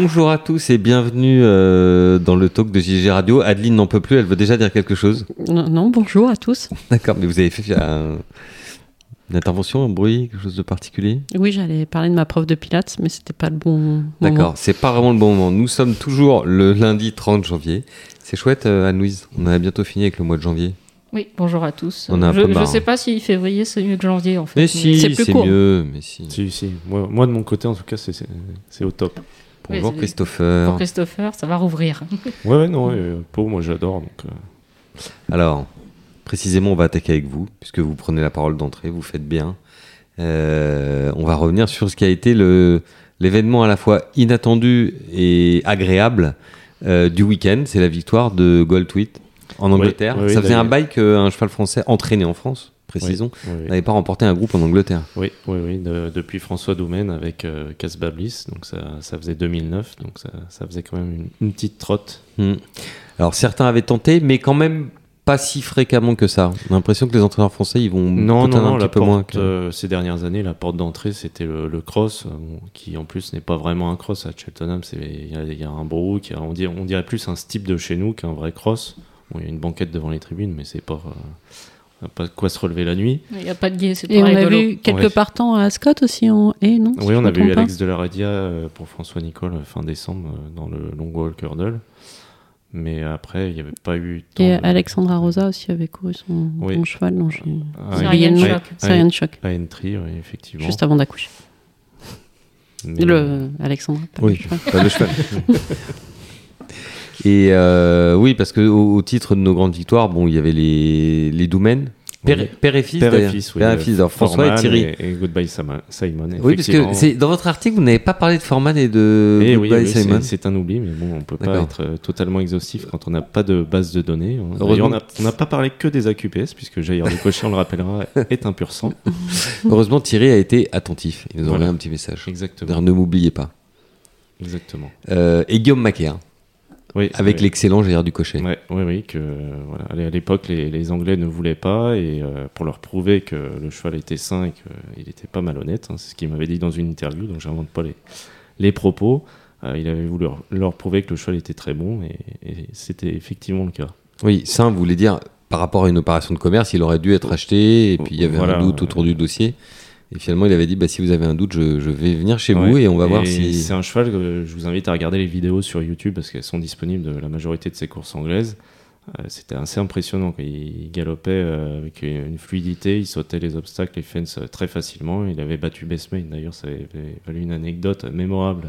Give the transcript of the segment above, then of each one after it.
Bonjour à tous et bienvenue euh, dans le talk de JG Radio. Adeline n'en peut plus, elle veut déjà dire quelque chose. Non, non, bonjour à tous. D'accord, mais vous avez fait euh, une intervention, un bruit, quelque chose de particulier? Oui, j'allais parler de ma prof de pilates, mais c'était pas le bon moment. D'accord, c'est pas vraiment le bon moment. Nous sommes toujours le lundi 30 janvier. C'est chouette, euh, Anne-Louise. On a bientôt fini avec le mois de janvier. Oui, bonjour à tous. On a un je peu ne sais pas si février c'est mieux que janvier en fait. Mais si, c'est plus c'est court. mieux. Mais si. Si, si. Moi, moi, de mon côté, en tout cas, c'est- c'est c'est au top. Bonjour Oui, c'est- Christopher. Pour Christopher, ça va rouvrir. Ouais, ouais, non, euh, Pau, moi j'adore. Donc, euh, Alors, précisément, on va attaquer avec vous, puisque vous prenez la parole d'entrée, vous faites bien. Euh, on va revenir sur ce qui a été le- l'événement à la fois inattendu et agréable euh, du week-end. C'est la victoire de Goldtweet en Angleterre. oui, oui, Ça faisait un bail qu'un cheval français entraîné en France, précisons, n'avait pas remporté un groupe en Angleterre. oui, oui, oui, de- depuis François Doumen avec euh, Casbah Bliss, donc ça, ça faisait 2009, donc ça, ça faisait quand même une, une petite trotte. Hmm. Alors, certains avaient tenté, mais quand même pas si fréquemment que ça. On a l'impression que les entraîneurs français, ils vont Non, non, non, un la petit peu moins. que- euh, ces dernières années, la porte d'entrée, c'était le, le cross, euh, bon, qui en plus n'est pas vraiment un cross à Cheltenham. Il y, a- il y a un brook, on, dirait, on dirait plus un type de chez nous qu'un vrai cross. Bon, il y a une banquette devant les tribunes, mais c'est pas, euh, pas de quoi se relever la nuit. Il n'y a pas de guet, c'est Et on rigolo. vu quelques Ouais. partants à Ascot aussi en et non si Oui, on avait eu. Alex de la Redia euh, pour François Nicole euh, fin décembre euh, dans le Long Walk Hurdle. Mais après, il n'y avait pas eu. tant Et de- Alexandra Rosa aussi avait couru son, Oui. son cheval dont j'ai Ah, nom. Ryan Shock. C'est Ryan Shock, À Entry, oui, effectivement. juste avant d'accoucher. Mais- Le Alexandra, pas Oui. le cheval. Pas le cheval. Et euh, oui, parce que au, au titre de nos grandes victoires, bon, il y avait les, les Doumen, père, Oui. père et fils, Père et fils, oui. Père et fils, alors François et Thierry. Et, et Goodbye Simon. Oui, parce que dans votre article, vous n'avez pas parlé de Forman et de Eh oui, Goodbye oui, c'est- Simon. c'est un oubli, mais bon, on peut pas être euh, totalement exhaustif quand on n'a pas de base de données. Heureusement. d'ailleurs, On n'a pas parlé que des AQPS, puisque Jair de Cochet, on le rappellera, est un pur sang. Heureusement, Thierry a été attentif. Il nous a Voilà. envoyé un petit message. Exactement. C'est-à-dire, Ne m'oubliez pas. Exactement. Euh, et Guillaume Macaire, Oui, avec oui. l'excellent Gérard Ducochet. Ouais, oui, oui, que voilà, à l'époque les, les Anglais ne voulaient pas et euh, pour leur prouver que le cheval était sain et qu'il n'était pas malhonnête, hein, c'est ce qu'il m'avait dit dans une interview, donc j'invente pas les, les propos. euh, il avait voulu leur, leur prouver que le cheval était très bon et, et c'était effectivement le cas. Oui, vous voulez dire, par rapport à une opération de commerce, il aurait dû être acheté, et puis il y avait Voilà, un doute autour du dossier. Et finalement, il avait dit, bah, si vous avez un doute, je, je vais venir chez Ouais. vous et on va voir si... C'est un cheval que je vous invite à regarder les vidéos sur YouTube parce qu'elles sont disponibles de la majorité de ces courses anglaises. Euh, C'était assez impressionnant. Il galopait euh, avec une fluidité, il sautait les obstacles, les fences euh, très facilement. Il avait battu Bestmate d'ailleurs, ça avait valu une anecdote mémorable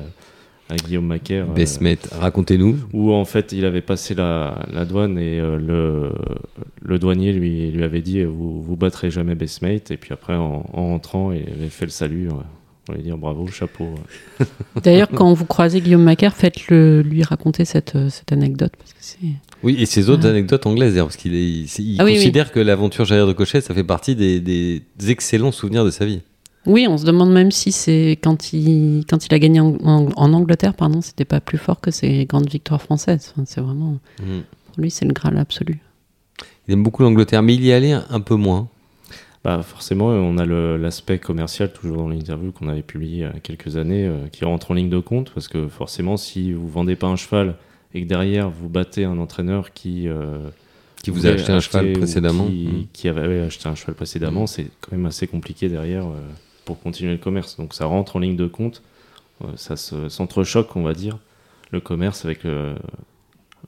à Guillaume Macaire. euh, Besmet, racontez-nous. où en fait il avait passé la, la douane et euh, le, le douanier lui, lui avait dit vous, vous battrez jamais Bestmate. Et puis après, en, en rentrant, il avait fait le salut. euh, On allait dire bravo, chapeau. D'ailleurs, quand vous croisez Guillaume Macaire, faites-le lui raconter cette, cette anecdote parce que c'est Oui, et ses autres anecdotes anglaises, d'ailleurs, parce qu'il est- il, il Ah oui, considère que l'aventure Gérard de Cochet, ça fait partie des, des excellents souvenirs de sa vie. Oui, on se demande même si c'est quand il quand il a gagné en, en- en Angleterre, pardon, c'était pas plus fort que ses grandes victoires françaises. Enfin, c'est vraiment pour lui, c'est le graal absolu. Il aime beaucoup l'Angleterre, mais il y allait un, peu moins. Bah forcément, on a l'aspect commercial toujours dans l'interview qu'on avait publié il y a quelques années euh, qui rentre en ligne de compte parce que forcément, si vous vendez pas un cheval et que derrière vous battez un entraîneur qui euh, Qui vous a acheté un cheval précédemment. qui, Mm. qui avait acheté un cheval précédemment, c'est quand même assez compliqué derrière euh, pour continuer le commerce. Donc ça rentre en ligne de compte, euh, ça se- s'entrechoque, on va dire, le commerce avec euh,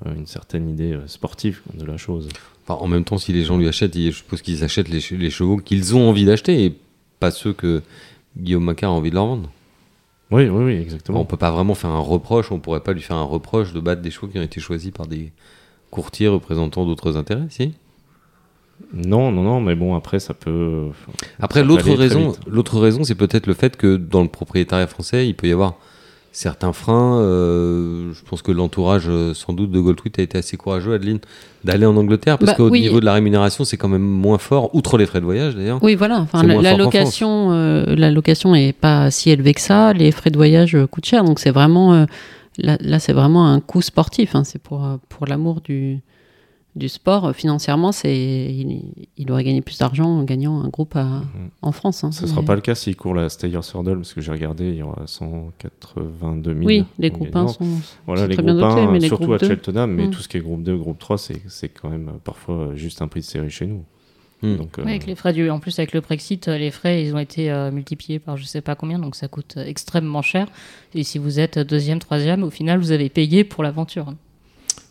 euh, une certaine idée sportive de la chose. Enfin, en même temps, si les gens lui achètent, je suppose qu'ils achètent les, che- les chevaux qu'ils ont envie d'acheter et pas ceux que Guillaume Macquart a envie de leur vendre. Oui, oui, oui, exactement. On peut pas vraiment faire un reproche, on pourrait pas lui faire un reproche de battre des chevaux qui ont été choisis par des courtiers représentant d'autres intérêts, si? Non, non, non, mais bon, après, ça peut. Après, l'autre raison, l'autre raison, c'est peut-être le fait que dans le propriétariat français, il peut y avoir certains freins. euh, je pense que l'entourage, euh, sans doute, de Goldtweet a été assez courageux, Adeline, d'aller en Angleterre, parce Bah, qu'au oui. niveau de la rémunération, c'est quand même moins fort, outre les frais de voyage d'ailleurs. Oui, voilà. Enfin, C'est la, location, euh, la location est pas si élevée que ça. Les frais de voyage euh, coûtent cher, donc c'est vraiment euh, là, là, c'est vraiment un coût sportif. hein. C'est pour euh, pour l'amour du du sport, euh, financièrement, c'est il, il aurait gagné plus d'argent en gagnant un groupe à- Mhm. en France. hein. Ce ne sera pas le cas s'il court la Steyr Hurdle, parce que j'ai regardé, il y aura 182 000. Oui, les groupes gagnant. 1 sont, Voilà, sont les très bien dotés, 1, mais les surtout groupes à 2, Cheltenham, mais Mm. tout ce qui est groupe 2, groupe 3, c'est c'est quand même euh, parfois euh, juste un prix de série chez nous. Mm. Donc, euh, Ouais, avec les frais du... En plus, avec le Brexit, les frais, ils ont été euh, multipliés par je sais pas combien, donc ça coûte extrêmement cher. Et si vous êtes deuxième, troisième, au final, vous avez payé pour l'aventure.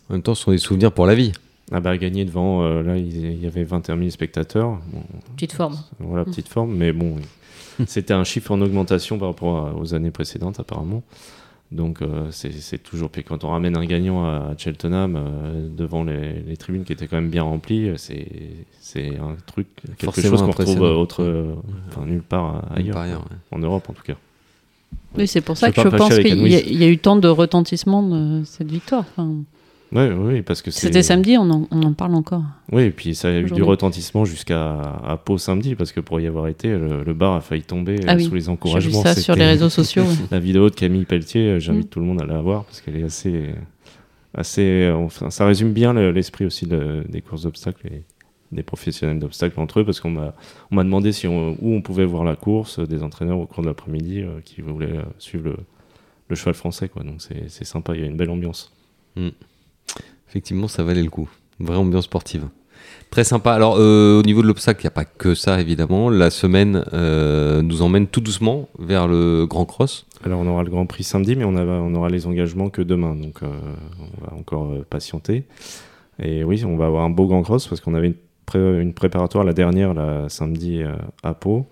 En même temps, ce sont des souvenirs pour la vie. Bah, gagner devant, euh, là, il y avait 21 000 spectateurs. Bon, Petite forme. voilà, petite forme, mais bon, c'était un chiffre en augmentation par rapport à- aux années précédentes, apparemment. Donc, euh, c'est toujours. Puis quand on ramène un gagnant à Cheltenham, euh, devant les, les tribunes qui étaient quand même bien remplies, c'est un truc, quelque Forcément chose qu'on retrouve autre, euh, enfin, nulle part ailleurs. Ouais. En Europe, en tout cas. Oui, c'est pour ça Je que je pense qu'il y, a- y eu tant de retentissement de cette victoire. Enfin, Oui, oui, parce que. C'était samedi, on en, on en parle encore. Oui, et puis ça a eu du retentissement jusqu'à à Pau samedi, parce que pour y avoir été, le, le bar a failli tomber Ah oui, sous les J'ai vu encouragements. ça sur les réseaux sociaux. ouais. La vidéo de Camille Pelletier, euh, j'invite Mm. tout le monde à la voir, parce qu'elle est assez. assez enfin, ça résume bien le- l'esprit aussi de- des courses d'obstacles et des professionnels d'obstacles entre eux, parce qu'on m'a on m'a demandé si on- où on pouvait voir la course, euh, des entraîneurs au cours de l'après-midi euh, qui voulaient suivre le, le cheval français. Quoi. Donc c'est c'est sympa, il y a une belle ambiance. Effectivement, ça valait le coup. Une vraie ambiance sportive. Très sympa. Alors, euh, au niveau de l'obstacle, il n'y a pas que ça, évidemment. La semaine euh, nous emmène tout doucement vers le Grand Cross. Alors on aura le Grand Prix samedi, mais on, a- on aura les engagements que demain, donc euh, on va encore patienter. Et oui, on va avoir un beau Grand Cross parce qu'on avait une, une préparatoire la dernière, samedi à Pau,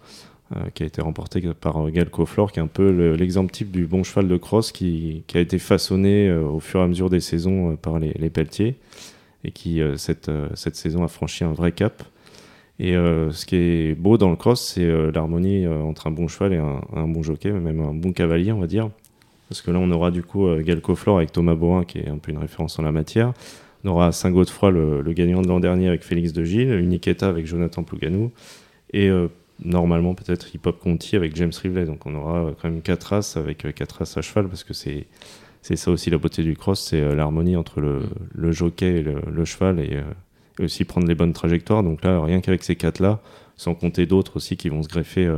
qui a été remportée par euh, Gal Coflor, qui est un peu le- l'exemple type du bon cheval de cross qui, a été façonné euh, au fur et à mesure des saisons euh, par les, les Pelletiers et qui euh, cette, euh, cette saison a franchi un vrai cap. Et euh, ce qui est beau dans le cross, c'est euh, l'harmonie euh, entre un bon cheval et un, bon jockey, même un bon cavalier, on va dire. Parce que là, on aura du coup euh, Gal Coflor avec Thomas Borin, qui est un peu une référence en la matière. On aura Saint-Godefroy, le, le gagnant de l'an dernier avec Félix de Gilles, Uniqueta avec Jonathan Plouganou, et euh, normalement peut-être Hip Hop Conti avec James Rivley. Donc on aura euh, quand même quatre races avec euh, quatre races à cheval, parce que c'est c'est ça aussi la beauté du cross, c'est euh, l'harmonie entre le, le jockey et le, le cheval, et, et aussi prendre les bonnes trajectoires. Donc là, rien qu'avec ces quatre-là, sans compter d'autres aussi qui vont se greffer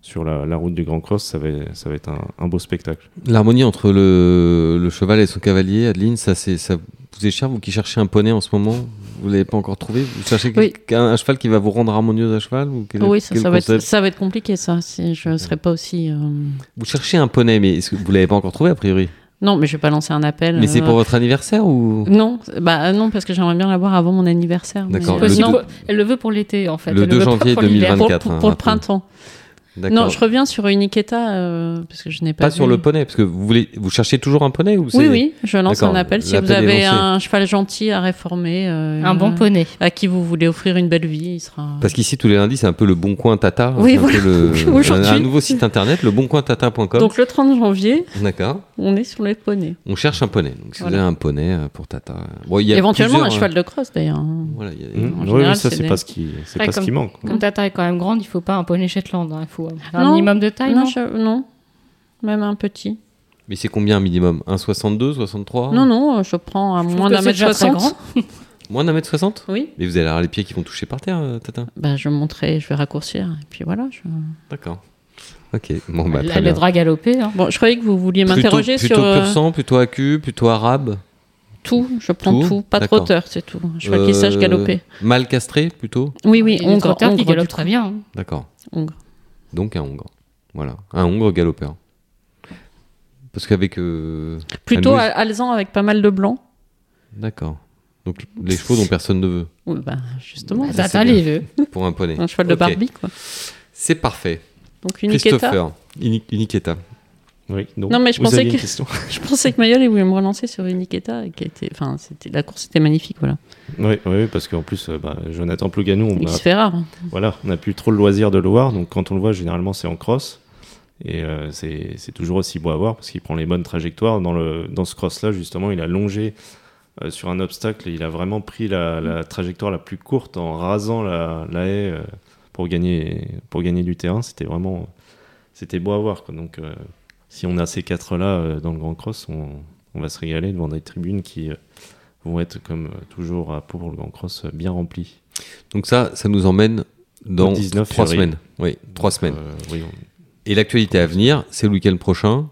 sur la, la route du Grand Cross, ça va, ça va être un, un beau spectacle. L'harmonie entre le, le cheval et son cavalier, Adeline, ça, c'est, ça vous cher Vous qui cherchez un poney en ce moment Vous l'avez pas encore trouvé? Vous cherchez Oui. un, un cheval qui va vous rendre harmonieuse à cheval ou quel oui, ça, va être, concept ça va être compliqué, ça. Si je ne serais pas aussi. euh, Vous cherchez un poney, mais est-ce que vous l'avez pas encore trouvé a priori? Non, mais je vais pas lancer un appel. Mais c'est euh, pour votre anniversaire ou? Non, bah non, parce que j'aimerais bien l'avoir avant mon anniversaire. mais- D'accord. Euh, Le non, Elle le veut pour l'été, en fait. Le Elle 2 veut pas janvier pour l'hiver. 2024. pour, pour, hein, pour le rappelons. printemps. Non, je reviens sur Uniqueta euh, parce que je n'ai pas. Pas vu. sur le poney, parce que vous voulez, vous cherchez toujours un poney ou Oui, oui, je lance un appel. Si vous avez un cheval gentil à réformer, euh, Un bon poney. à qui vous voulez offrir une belle vie, il sera. Parce qu'ici tous les lundis c'est un peu le Bon Coin Tata. Oui, c'est un voilà. le- Aujourd'hui. un, un nouveau site internet, le boncointata.com. Donc le 30 janvier, D'accord. on est sur les poneys. On cherche un poney. Donc si Voilà. vous avez un poney euh, pour Tata. Bon, il y a Éventuellement un plusieurs, cheval de crosse d'ailleurs. hein. euh, Voilà, il y a- Mmh. Oui, général, oui, ça c'est des- pas ce qui, c'est pas ce qui manque. Comme ta taille est quand même grande, il faut pas un poney Shetland. hein. Il faut un Non. minimum de taille. non, non je- non, même un petit. Mais c'est combien un minimum? 1,62, 63 Non, non, euh, je prends à Je moins d'un mètre soixante. Moins d'un mètre 60 Oui. Mais vous allez avoir les pieds qui vont toucher par terre, euh, Tata Bah, je monterai, je vais raccourcir. Et puis voilà. je- D'accord. Ok, bon bah Elle très aidera galoper. hein. Bon, je croyais que vous vouliez Plutôt, m'interroger plutôt sur euh, pur sang, plutôt accu, plutôt arabe? Tout. Je prends Tout? tout, pas de D'accord. trotteur, c'est tout. Je vois qu'il sache Euh, galoper. Mal castré plutôt? Oui, oui, trotteurs qui du très bien. hein. D'accord. Hongre. Donc un hongre. Voilà, un hongre galopeur. Parce qu'avec... euh, Plutôt Anne-Louise- alezan avec pas mal de blanc. D'accord. Donc les chevaux dont personne ne veut Oui, bah, justement, ça, Tata c'est les veut. pour un poney. un cheval de Ok. Barbie, quoi. C'est parfait. Donc une Iketa. Christopher. Oui, donc, Non, mais je pensais que- Je pensais que Mayol il voulait me relancer sur une Iketa, et qui était, enfin, c'était la course était magnifique, voilà. Oui, oui, parce qu'en plus, euh, bah, Jonathan Plouganou, on Il a, se fait rare. hein. voilà, on n'a plus trop le loisir de le voir, donc quand on le voit, généralement, c'est en cross. Et euh, c'est c'est toujours aussi beau à voir parce qu'il prend les bonnes trajectoires. Dans, le, dans ce cross-là, justement, il a longé euh, sur un obstacle et il a vraiment pris la, la trajectoire la plus courte en rasant la, la haie euh, pour, gagner, pour gagner du terrain. C'était vraiment c'était beau à voir. Quoi. Donc, si on a ces quatre-là euh, dans le Grand Cross, on, on va se régaler devant des tribunes qui euh, vont être comme toujours à Pau pour le Grand Cross bien remplis. Donc ça, ça nous emmène dans Au 19 trois février. semaines. Oui, trois semaines. Euh, oui, on- Et l'actualité à venir, c'est le week-end prochain,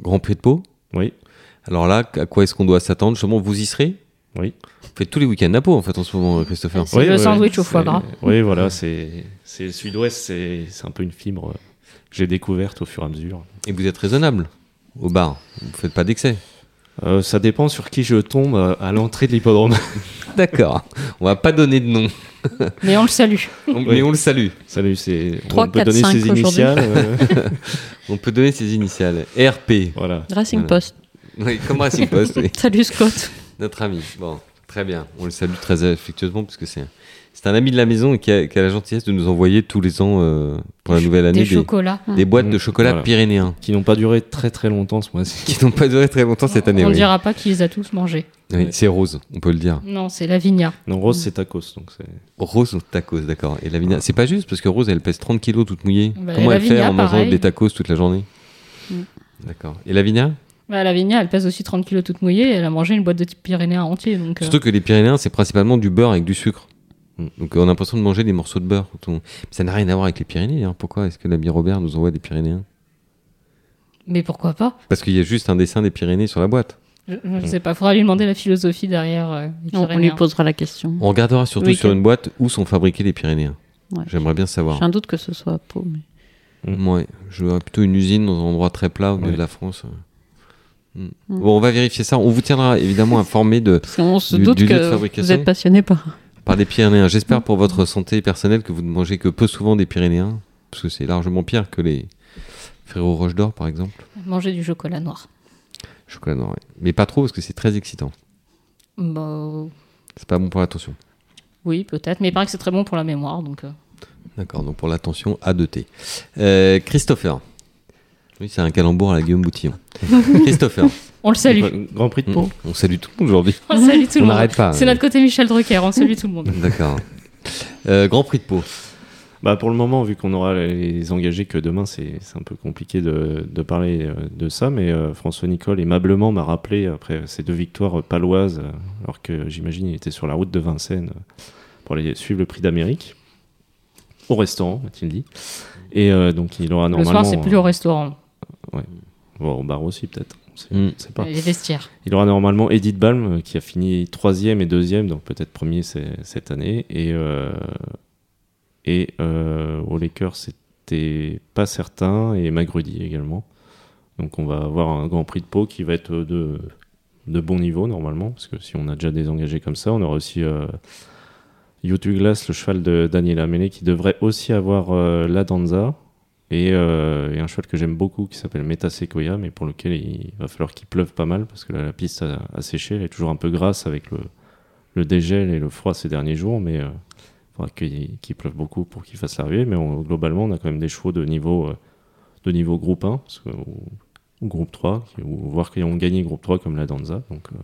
Grand Prix de Pau. oui, Alors là, à quoi est-ce qu'on doit s'attendre? Justement, vous y serez? Oui. Vous faites tous les week-ends à Pau, en fait, en ce moment, Christopher. C'est le sandwich au foie gras. Oui, voilà, c'est c'est le sud-ouest, c'est c'est un peu une fibre euh, j'ai découverte au fur et à mesure. Et vous êtes raisonnable au bar. Vous faites pas d'excès. Euh, ça dépend sur qui je tombe euh, à l'entrée de l'hippodrome. D'accord. On va pas donner de nom, Mais on le salue. mais on le salue. Salut, c'est. Trois, on peut donner ses initiales. euh, On peut donner ses initiales. RP. voilà. Racing Voilà. Post. Oui, comme Racing Post, oui. Salut Scott. Notre ami. Bon, très bien. On le salue très affectueusement parce que c'est c'est un ami de la maison et qui a, qui a la gentillesse de nous envoyer tous les ans euh, pour la nouvelle année Des des, chocolats. des boîtes de Mmh, chocolat voilà. pyrénéens Qui n'ont pas duré très très longtemps ce mois-ci. qui n'ont pas duré très longtemps cette année. on oui. dira pas qui les a tous mangés. Oui, c'est rose, on peut le dire. Non, c'est Lavinia. Non, Rose, c'est tacos. Donc c'est. Rose au tacos, d'accord. Et Lavinia, c'est pas juste parce que Rose, elle pèse 30 kilos toute mouillée. Bah, Comment elle fait en mangeant pareil. des tacos toute la journée Mm. D'accord. Et Lavinia Bah, Lavinia, elle pèse aussi 30 kilos toute mouillée. Elle a mangé une boîte de type pyrénéen entier. Donc, euh, Surtout que les Pyrénéens, c'est principalement du beurre avec du sucre. Mm. Donc on a l'impression de manger des morceaux de beurre. temps. Ça n'a rien à voir avec les Pyrénées. hein. Pourquoi est-ce que l'ami Robert nous envoie des Pyrénéens? Mais pourquoi pas? Parce qu'il y a juste un dessin des Pyrénées sur la boîte. Je ne sais pas. Faudra lui demander la philosophie derrière euh, On, on lui posera la question. On regardera surtout Oui, sur une boîte où sont fabriqués les Pyrénéens. Ouais. J'aimerais bien savoir. J'ai un doute que ce soit à Pau. Mais... Ouais, je verrais plutôt une usine dans un endroit très plat au milieu Ouais. de la France. Mm. Mm. Bon, on va vérifier ça. On vous tiendra évidemment informé de, Parce qu'on se Du- doute du que vous êtes passionné par. Par les Pyrénéens. J'espère pour votre santé personnelle que vous ne mangez que peu souvent des Pyrénéens, parce que c'est largement pire que les Frérot Roche d'Or, par exemple. Manger du chocolat noir. Chocolat noir. Mais pas trop, parce que c'est très excitant. Bah, C'est pas bon pour l'attention. oui, peut-être. Mais il paraît que c'est très bon pour la mémoire. Donc, euh, D'accord, donc pour l'attention, A2T. Euh, Christopher. Oui, c'est un calembour à la Guillaume Boutillon. Christopher. on le salue. Grand Prix de Mm. Pau. On salue tout le monde aujourd'hui. On salue tout le On monde. n'arrête pas. C'est notre côté Michel Drucker. On salue tout le monde. D'accord. Euh, Grand Prix de Pau. Bah pour le moment, vu qu'on aura les engagés que demain, c'est un peu compliqué de, de parler euh, de ça. Mais euh, François Nicole aimablement m'a rappelé après ces deux victoires paloises, euh, alors que j'imagine il était sur la route de Vincennes euh, pour aller suivre le Prix d'Amérique au restaurant, m'a-t-il dit. Et euh, donc il aura Le normalement. soir, c'est plus au restaurant. Bon, au bar aussi peut-être. Mm. pas. Les vestiaires. Il aura normalement Edith Balm euh, qui a fini troisième et deuxième, donc peut-être premier cette année. Et, euh, et euh, au Lakers, c'était pas certain, et Magrudi également. Donc on va avoir un Grand Prix de Pau qui va être de, de bon niveau normalement, parce que si on a déjà des engagés comme ça, on aura aussi euh, Youth Glass, le cheval de Daniela Mele, qui devrait aussi avoir euh, la Danza. Et, euh, et un cheval que j'aime beaucoup qui s'appelle Meta Sequoia, mais pour lequel il va falloir qu'il pleuve pas mal parce que la, la piste a, a séché. Elle est toujours un peu grasse avec le, dégel et le froid ces derniers jours, mais euh, il faudra qu'il pleuve beaucoup pour qu'il fasse l'arrivée. Mais on- globalement, on a quand même des chevaux de niveau, euh, de niveau groupe 1 parce que- ou, ou groupe 3, qui- ou voire qui ont gagné groupe 3 comme la Danza. Donc euh,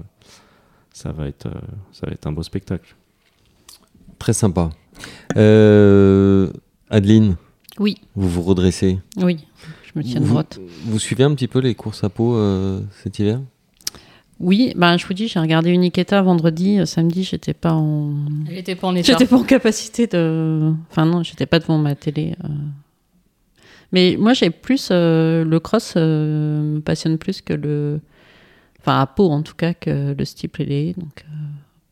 ça, va être, ça va être un beau spectacle. Très sympa. Adeline, Oui, vous vous redressez. oui. Je me tiens vous, droite. vous suivez un petit peu les courses à Pau euh, cet hiver? Oui, ben, je vous dis, j'ai regardé Uniqueta vendredi. euh, Samedi, j'étais pas en. Elle était pas en état. J'étais pas en capacité de. Enfin, non, j'étais pas devant ma télé. euh. Mais moi, j'ai plus. euh, le cross euh, me passionne plus que le. Enfin, à Pau, en tout cas, que le steeple Donc, euh,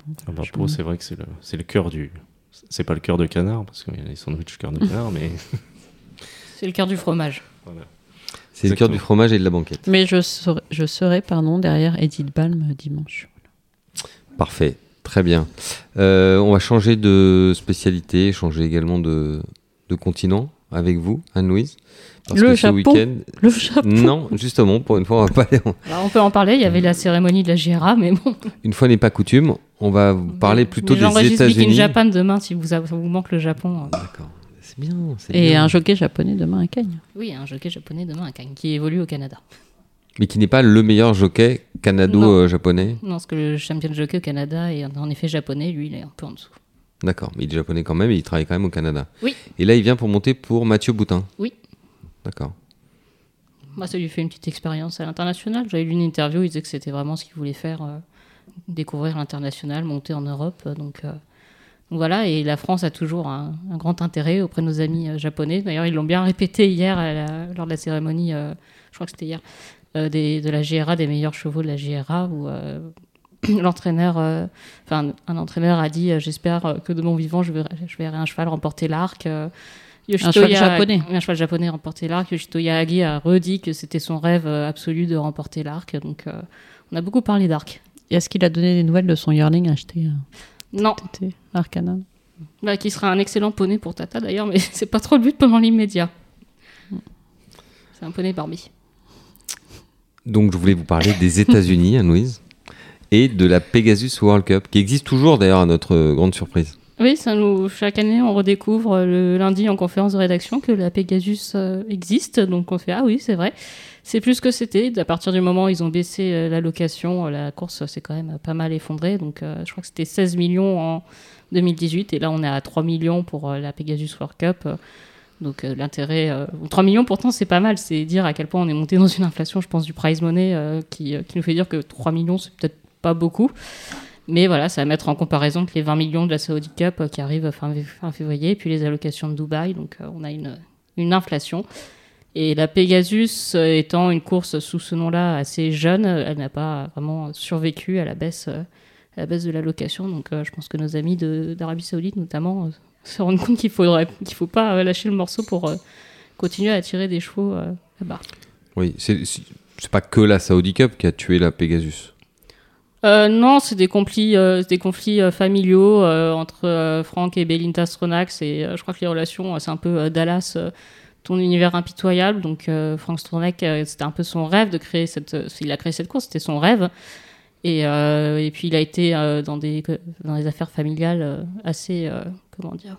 bon, Ah bah, Pau, c'est vrai que c'est le, c'est le cœur du. C'est pas le cœur de canard, parce qu'il y a les sandwichs cœur de canard, mais. C'est le cœur du fromage. C'est le cœur du fromage et de la banquette. Mais je serai, je serai pardon, derrière Edith Balm dimanche. Parfait, très bien. Euh, on va changer de spécialité, changer également de, de continent avec vous, Anne-Louise. Parce Le que ce Japon. week-end. Le Japon. Non, justement, pour une fois, on va pas aller Alors, on peut en parler. Il y avait la cérémonie de la GRA, mais bon. Une fois n'est pas coutume, on va vous parler plutôt Mais des j'enregistre États-Unis. Japan demain si vous, vous manque le Japon. euh. D'accord, c'est bien. c'est Et bien. un jockey japonais demain à Cagnes. Oui, un jockey japonais demain à Cannes qui évolue au Canada. Mais qui n'est pas le meilleur jockey Non. canado-japonais. Non, parce que le champion de jockey au Canada est en effet japonais, lui, il est un peu en dessous. D'accord, mais il est japonais quand même et il travaille quand même au Canada. Oui. Et là, il vient pour monter pour Mathieu Boutin. Oui. D'accord. Moi, ça lui fait une petite expérience à l'international. J'avais lu une interview, il disait que c'était vraiment ce qu'il voulait faire euh, découvrir l'international, monter en Europe. Donc, euh, donc voilà, et la France a toujours un, un grand intérêt auprès de nos amis euh, japonais. D'ailleurs, ils l'ont bien répété hier la- lors de la cérémonie, euh, je crois que c'était hier, euh, des- de la GRA, des meilleurs chevaux de la GRA, où euh, l'entraîneur, euh, enfin un entraîneur a dit, euh, j'espère euh, que de mon vivant, je verrai, je verrai un cheval remporter l'arc. euh, Yoshito cheval Ya- japonais. Un cheval japonais remporter l'arc. Yoshito Yagi a redit que c'était son rêve euh, absolu de remporter l'arc. Donc, euh, on a beaucoup parlé d'arc. Est-ce qu'il a donné des nouvelles de son yearling acheté euh, Non, Arcana bah, qui sera un excellent poney pour Tata d'ailleurs, mais c'est pas trop le but pendant l'immédiat. C'est un poney Barbie. Donc je voulais vous parler des États-Unis, Anne-Louise, et de la Pegasus World Cup, qui existe toujours d'ailleurs à notre euh, grande surprise. Oui, ça nous, chaque année, on redécouvre euh, le lundi en conférence de rédaction que la Pegasus euh, existe. Donc on fait Ah oui, c'est vrai. C'est plus que c'était. À partir du moment où ils ont baissé euh, la location, euh, la course s'est quand même pas mal effondrée. Donc euh, je crois que c'était 16 millions en 2018 et là on est à 3 millions pour euh, la Pegasus World Cup. Euh, Donc euh, l'intérêt, euh, 3 millions pourtant c'est pas mal, c'est dire à quel point on est monté dans une inflation, je pense, du prize money euh, qui, euh, nous fait dire que 3 millions c'est peut-être pas beaucoup. Mais voilà, ça va mettre en comparaison que les 20 millions de la Saudi Cup euh, qui arrivent fin, février, et puis les allocations de Dubaï, donc euh, on a une inflation. Et la Pegasus euh, étant une course sous ce nom-là assez jeune, euh, elle n'a pas vraiment survécu à la baisse, euh, à la baisse de l'allocation. Donc euh, je pense que nos amis d'Arabie Saoudite notamment se rendent compte qu'il faudrait qu'il faut pas lâcher le morceau pour continuer à attirer des chevaux là-bas. Oui, c'est pas que la Saudi Cup qui a tué la Pegasus. Euh, non, c'est des conflits, euh, des conflits euh, familiaux entre Franck et Belinda Stronach. C'est, euh, je crois que les relations, c'est un peu Dallas, ton univers impitoyable. Donc euh, Stronach, euh, c'était un peu son rêve de créer cette. euh, il a créé cette course, c'était son rêve. Et, euh, et puis il a été dans des dans des affaires familiales assez comment dire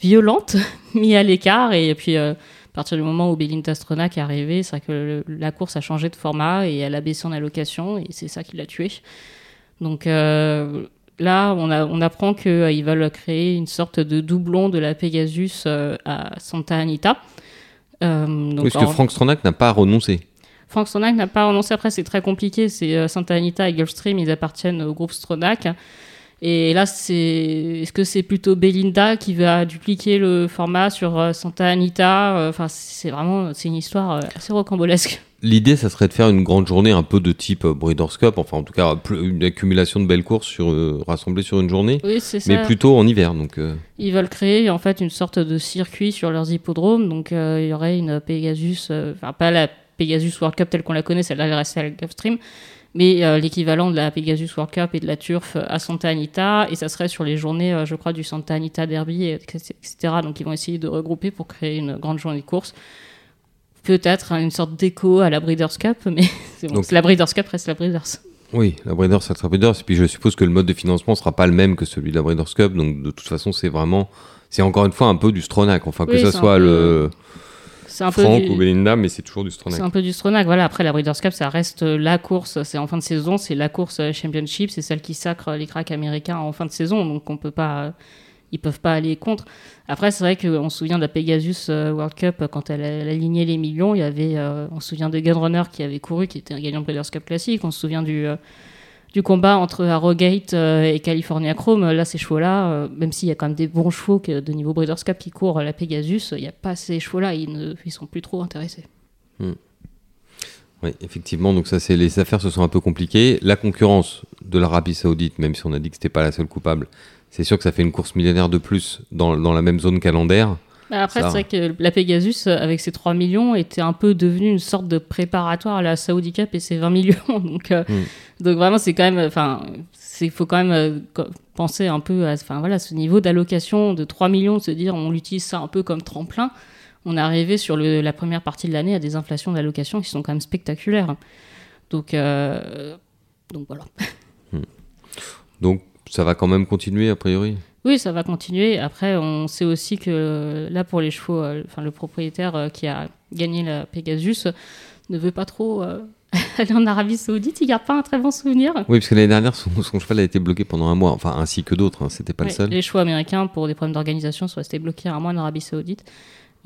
violentes, mis à l'écart. Et puis à partir du moment où Belinda Stronach est arrivée, c'est vrai que la course a changé de format et elle a baissé en allocation et c'est ça qui l'a tué. Donc là, on, a, on apprend qu'ils veulent créer une sorte de doublon de la Pegasus euh, à Santa Anita. Euh, donc, Parce que Frank Stronach n'a pas renoncé. Frank Stronach n'a pas renoncé. Après, c'est très compliqué. C'est euh, Santa Anita et Gulfstream, ils appartiennent au groupe Stronach. Et là, c'est est-ce que c'est plutôt Belinda qui va dupliquer le format sur euh, Santa Anita Euh, Enfin, c'est vraiment c'est une histoire euh, assez rocambolesque. L'idée, ça serait de faire une grande journée un peu de type euh, Breeders' Cup, enfin en tout cas une accumulation de belles courses sur, euh, rassemblées sur une journée, Oui, c'est ça. mais plutôt en hiver. Donc, euh, Ils veulent créer en fait une sorte de circuit sur leurs hippodromes. Donc il y aurait une Pegasus, enfin pas la Pegasus World Cup telle qu'on la connaît, celle-là elle reste à la Gulfstream, mais euh, l'équivalent de la Pegasus World Cup et de la Turf à Santa Anita. Et ça serait sur les journées, euh, je crois, du Santa Anita Derby, et- etc. Donc ils vont essayer de regrouper pour créer une grande journée de course. Peut-être hein, une sorte d'écho à la Breeders' Cup, mais c'est bon, la Breeders' Cup reste la Breeders. oui, la Breeders, ça sera Breeders. Et puis je suppose que le mode de financement sera pas le même que celui de la Breeders' Cup. Donc de toute façon, c'est vraiment, c'est encore une fois un peu du Stronach. Enfin, que Oui, ça un soit le C'est un peu Franck du- ou Belinda, mais c'est toujours du C'est Stronach. un peu du Stronach. Voilà, après la Breeders' Cup, ça reste euh, la course. C'est en fin de saison, c'est la course euh, Championship, c'est celle qui sacre les cracks américains en fin de saison. Donc on peut pas, euh, ils peuvent pas aller contre. Après, c'est vrai qu'on se souvient de la Pegasus euh, World Cup euh, quand elle, a- elle alignait les millions. Il y avait, euh, on se souvient de Gunrunner qui avait couru, qui était un gagnant de Breeders' Cup classique. On se souvient du euh, du combat entre Arrogate euh, et California Chrome. Là, ces chevaux-là, euh, même s'il y a quand même des bons chevaux que- de niveau Breeders' Cup qui courent la Pegasus, il n'y a pas ces chevaux-là. Ils ne, ils sont plus trop intéressés. Oui, effectivement, donc ça, c'est les affaires se sont un peu compliquées. La concurrence de l'Arabie Saoudite, même si on a dit que c'était pas la seule coupable, c'est sûr que ça fait une course millénaire de plus dans, dans la même zone calendaire. Bah Après, c'est vrai que la Pegasus, euh, avec ses 3 millions, était un peu devenue une sorte de préparatoire à la Saudi Cup et ses 20 millions. Donc, euh, Mm. donc vraiment, c'est quand même. Enfin, il faut quand même euh, penser un peu à enfin, voilà, ce niveau d'allocation de 3 millions, de se dire on utilise ça un peu comme tremplin. On est arrivé sur le- la première partie de l'année à des inflations d'allocation qui sont quand même spectaculaires. Donc, euh, donc voilà. Donc ça va quand même continuer a priori? Oui, ça va continuer. Après, on sait aussi que euh, là, pour les chevaux, euh, enfin, le propriétaire euh, qui a gagné la Pegasus ne veut pas trop aller en Arabie Saoudite. Il garde pas un très bon souvenir. Oui, parce que l'année dernière, son, son cheval a été bloqué pendant un mois, enfin ainsi que d'autres, hein, c'était pas le seul. Les chevaux américains, pour des problèmes d'organisation, sont restés bloqués un mois en Arabie Saoudite.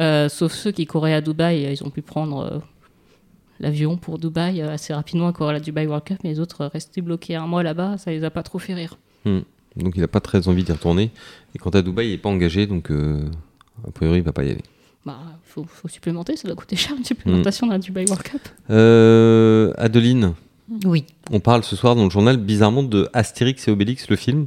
Euh, sauf ceux qui couraient à Dubaï, ils ont pu prendre euh, l'avion pour Dubaï assez rapidement à courir la Dubai World Cup, mais les autres restaient bloqués un mois là-bas, ça les a pas trop fait rire. Donc il n'a pas très envie d'y retourner. Et quant à Dubaï, il n'est pas engagé, donc euh, a priori, il va pas y aller. Bah, faut, faut supplémenter, ça doit coûter cher une supplémentation dans la Dubai World Cup. Euh, Adeline, Oui. on parle ce soir dans le journal bizarrement de Astérix et Obélix, le film.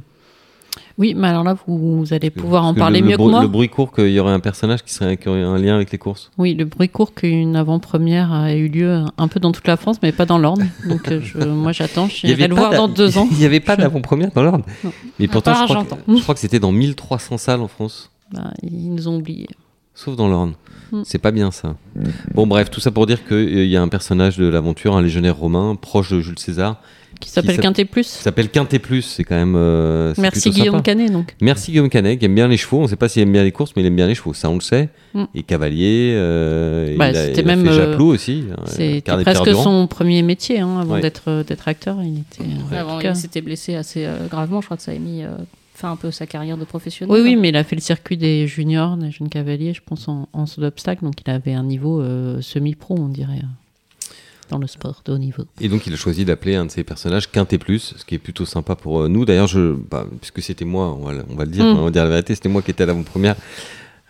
Oui, mais alors là, vous, vous allez pouvoir Parce en parler le, mieux le que moi. Le bruit court qu'il y aurait un personnage qui, serait, qui aurait un lien avec les courses. Oui, le bruit court qu'une avant-première a eu lieu un peu dans toute la France, mais pas dans l'Orne. Donc euh, je- moi j'attends, j'irai le voir d'a- dans deux ans. Il n'y avait pas Je- d'avant-première dans. Non. Mais pourtant, je crois, que, je crois que c'était dans 1300 salles en France. Bah, ils nous ont oubliés. Sauf dans l'Orne. Mm. C'est pas bien ça. Bon, bref, tout ça pour dire qu'il y a un personnage de l'aventure, un légionnaire romain, proche de Jules César, Qui s'appelle Quintet qui Plus. s'appelle Quintet Plus. C'est quand même. euh, Merci Guillaume sympa. Canet donc. Merci Guillaume Canet, qui aime bien les chevaux. On ne sait pas s'il aime bien les courses, mais il aime bien les chevaux. Ça, on le sait. Mm. Et cavalier. euh, Bah, il a, il a même, fait euh, aussi. euh, C'était presque son premier métier hein, avant Ouais. d'être acteur. Il était. Avant, s'était blessé assez euh, gravement, je crois que ça a mis euh, fin un peu sa carrière de professionnel. Oui, oui, mais il a fait le circuit des juniors, des jeunes cavaliers, je pense, en, en saut d'obstacle. Donc il avait un niveau euh, semi-pro, on dirait, dans le sport de haut niveau. Et donc, il a choisi d'appeler un de ses personnages Quintet Plus, ce qui est plutôt sympa pour euh, nous. D'ailleurs, je, bah, puisque c'était moi, on va, le- on va le dire, Mm. on va dire la vérité, c'était moi qui étais à l'avant-première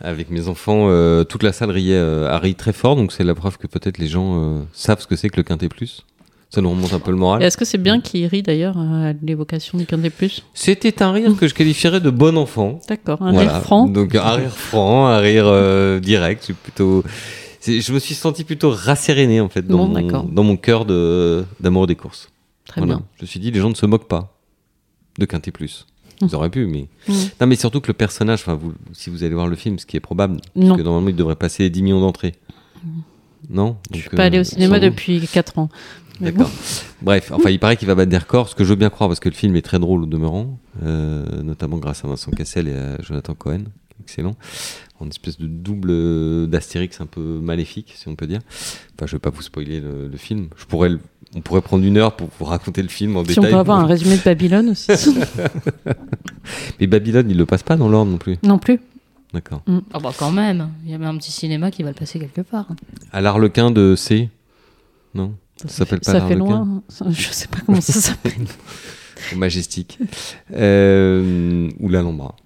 avec mes enfants. euh, toute la salle riait, euh, très fort, donc c'est la preuve que peut-être les gens euh, savent ce que c'est que le Quintet Plus. Ça nous remonte un peu le moral. Est-ce que c'est bien qu'il rit d'ailleurs à l'évocation du Quintet Plus? C'était un rire que je qualifierais de bon enfant. D'accord, un Voilà. rire franc. Donc un rire franc, un rire direct. C'est plutôt. Je me suis senti plutôt rasséréné en fait dans Bon, mon, d'accord. dans mon cœur de d'amour des courses. Très Voilà. bien. Je me suis dit les gens ne se moquent pas de Quintet Plus. Ils auraient pu, mais Mm. non, mais surtout que le personnage. Enfin, vous, si vous allez voir le film, ce qui est probable, Non. parce que normalement il devrait passer 10 millions d'entrées. Non? Je Donc, suis pas allé euh, au cinéma depuis 4 ans. D'accord. Bref, enfin, il paraît qu'il va battre des records, ce que je veux bien croire parce que le film est très drôle au demeurant, euh, notamment grâce à Vincent Cassel et à Jonathan Cohen, excellent, en espèce de double d'Astérix un peu maléfique, si on peut dire. Enfin, je vais pas vous spoiler le, le film. Je pourrais, le- on pourrait prendre une heure pour vous raconter le film en Si on détail. peut avoir un résumé de Babylone aussi. Mais Babylone, il le passe pas dans l'ordre non plus. non plus. D'accord. Ah bah quand même, il y a même un petit cinéma qui va le passer quelque part. À l'Arlequin de C. Non? Ça s'appelle pas Ça fait loin. Ça- Je sais pas comment ça s'appelle. au Majestic euh, ou l'Alhambra.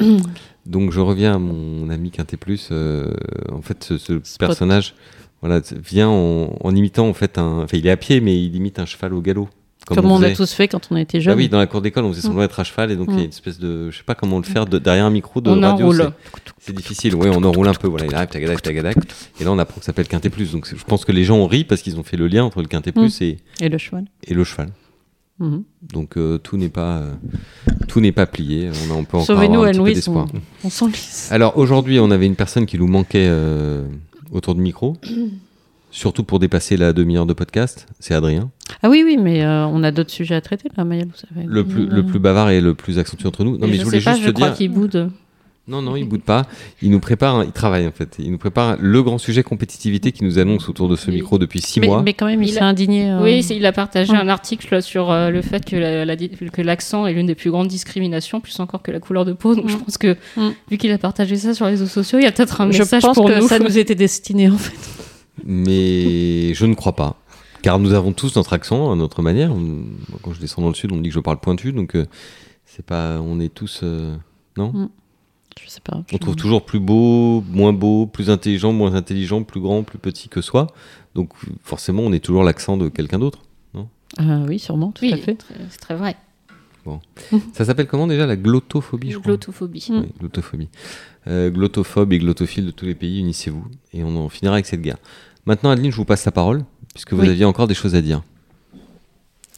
Donc je reviens à mon ami Quintet Plus. euh, en fait, ce, personnage, voilà, vient en, en imitant en fait un. Enfin, il est à pied, mais il imite un cheval au galop. Comme, on, a tous fait quand on était Ah jeunes. oui, dans la cour d'école, on faisait semblant Mm. d'être à cheval et donc il y a une espèce de, je sais pas comment le faire de- derrière un micro de On radio. enroule. c'est- difficile. Oui, on enroule un peu. Voilà, il arrive, tagadac, tagadac. Et là, on apprend que ça s'appelle Quintet Plus. Donc je pense que les gens ont ri parce qu'ils ont fait le lien entre le Quintet Mm. Et, Et le cheval. et le cheval. Mhm. Donc euh, tout n'est pas euh, tout n'est pas plié. On, a, on peut encore Sauvez-nous, avoir un petit peu. On, on s'enlise. Alors aujourd'hui, on avait une personne qui nous manquait euh, autour du micro, surtout pour dépasser la demi-heure de podcast. C'est Adrien, Ah oui, oui, mais euh, on a d'autres sujets à traiter là, savez. le plus le plus bavard et le plus accentué entre nous. Non, mais je, je, voulais sais pas, juste je te crois dire. qu'il boude. Non, non, il boude pas. Il nous prépare, il travaille en fait. Il nous prépare le grand sujet compétitivité qui nous annonce autour de ce micro depuis six mais, mois. mais quand même, il, Il s'est indigné. euh, Oui, il a partagé Ouais. un article sur euh, le fait que la- la di- que l'accent est l'une des plus grandes discriminations, plus encore que la couleur de peau. Donc je Mm. pense que Mm. vu qu'il a partagé ça sur les réseaux sociaux, il y a peut-être un je message pense pour que nous. ça nous était destiné en fait. Mais je ne crois pas. Car nous avons tous notre accent à notre manière. Quand je descends dans le sud, on me dit que je parle pointu, donc euh, c'est pas. On est tous. euh, non? Je sais pas. On trouve toujours plus beau, moins beau, plus intelligent, moins intelligent, plus grand, plus petit que soi. Donc forcément, on est toujours l'accent de quelqu'un d'autre. Ah oui, sûrement, tout Oui, à fait. c'est très vrai. Ça s'appelle comment déjà La glottophobie, je crois? Glottophobie. Mm. Oui, glottophobie. Euh, glottophobes et glottophiles de tous les pays, unissez-vous. Et on en finira avec cette guerre. Maintenant, Adeline, je vous passe la parole, puisque vous Oui. aviez encore des choses à dire.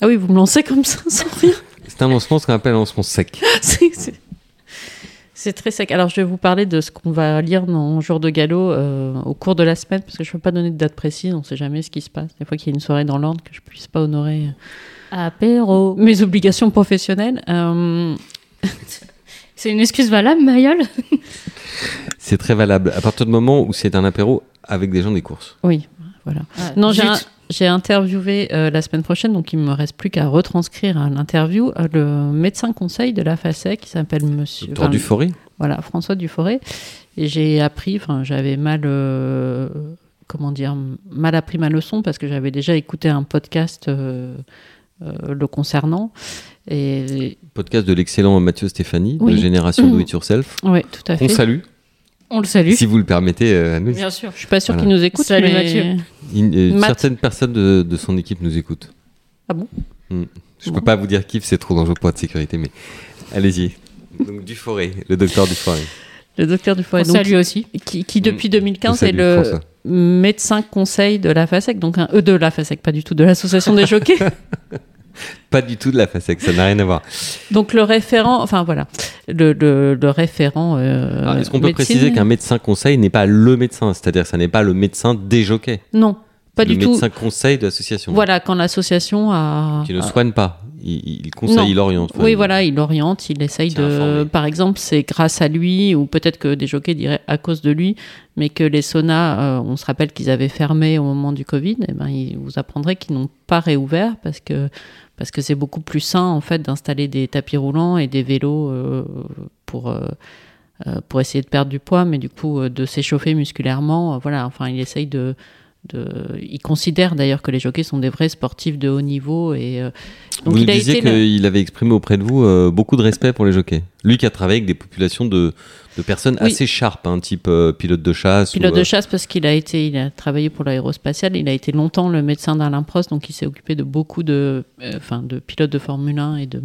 Ah oui, vous me lancez comme ça, sans rien. C'est un lancement, ce qu'on appelle un lancement sec. C'est- c'est- très sec. Alors, je vais vous parler de ce qu'on va lire dans Jour de Galop euh, au cours de la semaine, parce que je ne peux pas donner de date précise, on ne sait jamais ce qui se passe. Des fois qu'il y a une soirée dans l'ordre, que je ne puisse pas honorer Apéro. mes obligations professionnelles. Euh, C'est une excuse valable, Mayol? C'est très valable. À partir du moment où c'est un apéro avec des gens des courses. oui, voilà. Ah, Non, j'ai un- j'ai interviewé euh, la semaine prochaine, donc il me reste plus qu'à retranscrire à l'interview euh, le médecin conseil de la FACEC qui s'appelle Monsieur. Docteur enfin, Duforé Voilà, François Duforé. Et j'ai appris, enfin, j'avais mal euh, comment dire, mal appris ma leçon parce que j'avais déjà écouté un podcast le concernant. Et Podcast de l'excellent Mathieu Stéphanie, Oui. de Génération Do It Yourself. ouais, tout à On fait. salue, On le salue. si vous le permettez euh, à nous. Bien sûr. Je suis pas sûre Voilà. qu'il nous écoute. Salut, mais- Mathieu. Il- euh, Matt. certaines personnes de, de son équipe nous écoutent. Ah bon? Hmm. Je Bon. peux pas vous dire qui, c'est trop dangereux pour votre sécurité, mais allez-y. Donc Duforé, le docteur Duforé. Le docteur du On foyer, donc, salue aussi. qui, qui depuis On 2015 est salue le François. médecin conseil de la FASEC, donc un E de la FASEC, pas du tout de l'association des jockeys. Pas du tout de la FASEC, ça n'a rien à voir. donc le référent, enfin voilà, le, le, le référent. euh, Est-ce qu'on peut préciser qu'un médecin conseil n'est pas le médecin? C'est-à-dire que ça n'est pas le médecin des jockeys? Non, pas le du tout. médecin conseil de l'association. Voilà, quand l'association a. Qui ne a- soigne pas. Il, il conseille, Non. il oriente. Enfin, Oui, il- voilà, il oriente, il essaye de. informé. Par exemple, c'est grâce à lui, ou peut-être que des jockeys diraient à cause de lui, mais que les saunas, euh, on se rappelle qu'ils avaient fermé au moment du Covid, et ben, il vous apprendrait qu'ils n'ont pas réouvert parce que parce que c'est beaucoup plus sain en fait d'installer des tapis roulants et des vélos euh, pour euh, pour essayer de perdre du poids, mais du coup de s'échauffer musculairement. voilà, enfin, il essaye de de, il considère d'ailleurs que les jockeys sont des vrais sportifs de haut niveau et euh, donc vous il nous a disiez qu'il avait exprimé auprès de vous euh, beaucoup de respect pour les jockeys. Lui qui a travaillé avec des populations de, de personnes Oui. assez sharp, hein, type euh, pilote de chasse. Pilote ou, de chasse parce qu'il a été, il a travaillé pour l'aérospatiale, il a été longtemps le médecin d'Alain Prost, donc il s'est occupé de beaucoup de, enfin, de pilotes de Formule 1 et de,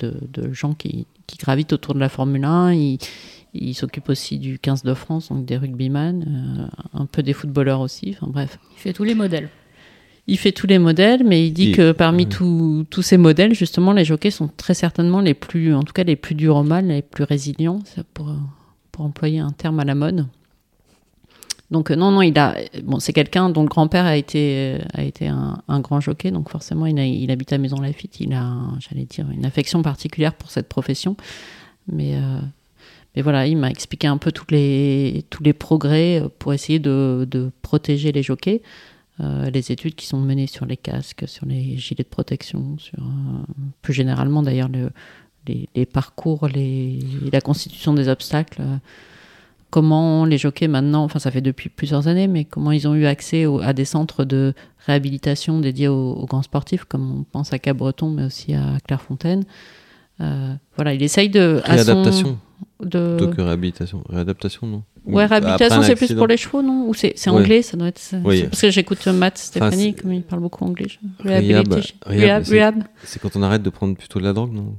de, de gens qui, qui gravitent autour de la Formule 1. Il, il s'occupe aussi du 15 de France, donc des rugbyman, euh, un peu des footballeurs aussi, enfin bref. Il fait tous les modèles. Il fait tous les modèles, mais il dit que parmi tous- tous ces modèles, justement, les jockeys sont très certainement les plus, en tout cas les plus durs au mal, les plus résilients, pour, pour employer un terme à la mode. Donc euh, non, non, il a, bon, c'est quelqu'un dont le grand-père a été, a été un, un grand jockey, donc forcément, il, a, il habite à Maison Lafitte, il a, j'allais dire, une affection particulière pour cette profession, mais euh, mais voilà, il m'a expliqué un peu tous les, tous les progrès euh, pour essayer de, de protéger les jockeys. Euh, les études qui sont menées sur les casques, sur les gilets de protection, sur euh, plus généralement d'ailleurs le- les, les parcours, les, la constitution des obstacles. euh, comment les jockeys maintenant, enfin ça fait depuis plusieurs années, mais comment ils ont eu accès au- à des centres de réhabilitation dédiés aux, aux grands sportifs, comme on pense à Cabreton, mais aussi à Clairefontaine. Voilà, il essaye de. à son- Réadaptation de... plutôt que réhabilitation. Réadaptation, non Ouais, réhabilitation, c'est plus pour les chevaux, non Ou c'est Ouais. anglais, ça doit être. Oui. Parce que j'écoute Matt Stéphanie, c'est- comme il parle beaucoup anglais. Rehab, c'est- quand on arrête de prendre plutôt de la drogue, non